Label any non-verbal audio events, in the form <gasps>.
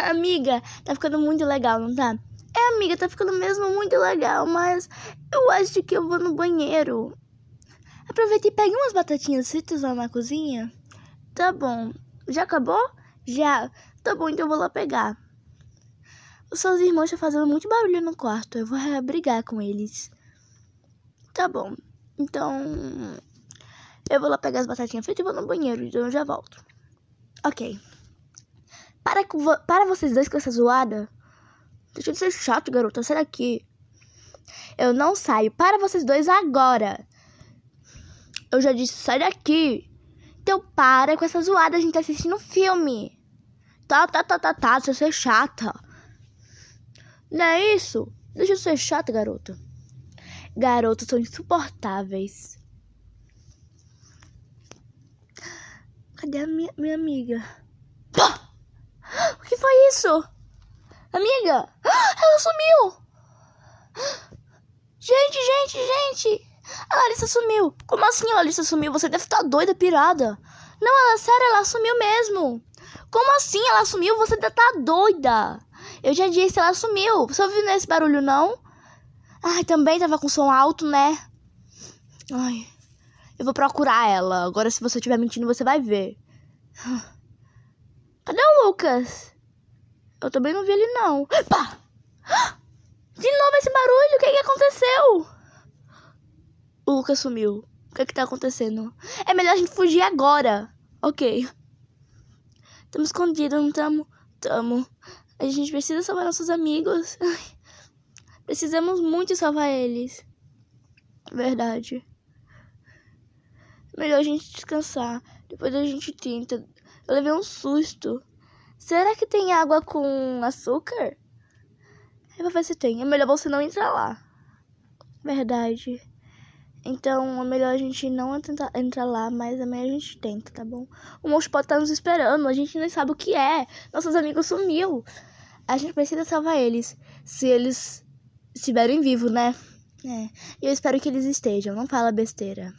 amiga, tá ficando muito legal, não tá? É, amiga, tá ficando mesmo muito legal, mas eu acho que eu vou no banheiro. Aproveita e pegue umas batatinhas fritas lá na cozinha. Tá bom. Já acabou? Já. Tá bom, então eu vou lá pegar. Os seus irmãos estão fazendo muito barulho no quarto. Eu vou brigar com eles. Tá bom. Então. Eu vou lá pegar as batatinhas fritas e vou no banheiro. Então eu já volto. Ok. Para, para vocês dois com essa zoada. Deixa de ser chato, garota. Sai daqui. Eu não saio. Para vocês dois agora. Eu já disse, sai daqui. Então para com essa zoada. A gente tá assistindo filme. Tá, tá, tá, tá, tá. Você é chata. Não é isso? Deixa de ser chata, garota. Garotos são insuportáveis. Cadê a minha, minha amiga? Que foi isso? Amiga! <gasps> Ela sumiu! <gasps> Gente, gente, gente! A Larissa sumiu. Como assim a Larissa sumiu? Você deve estar doida, pirada. Não, ela, sério, ela sumiu mesmo. Como assim ela sumiu? Você deve estar doida. Eu já disse, ela sumiu. Você ouviu nesse barulho, não? Ai, também tava com som alto, né? Ai, eu vou procurar ela. Agora, se você estiver mentindo, você vai ver. <sighs> Cadê o Lucas? Eu também não vi ele, não. Pá! De novo esse barulho, o que, que aconteceu? O Lucas sumiu. O que, que tá acontecendo? É melhor a gente fugir agora. Ok. Estamos escondidos, não estamos? Tamo. A gente precisa salvar nossos amigos. Precisamos muito salvar eles. Verdade. Melhor a gente descansar. Depois a gente tenta. Eu levei um susto. Será que tem água com açúcar? Eu vou ver se tem. É melhor você não entrar lá. Verdade. Então é melhor a gente não tentar entrar lá, mas amanhã a gente tenta, tá bom? O monstro pode estar nos esperando, a gente nem sabe o que é. Nossos amigos sumiu. A gente precisa salvar eles. Se eles estiverem vivos, né? É. Eu espero que eles estejam. Não fala besteira.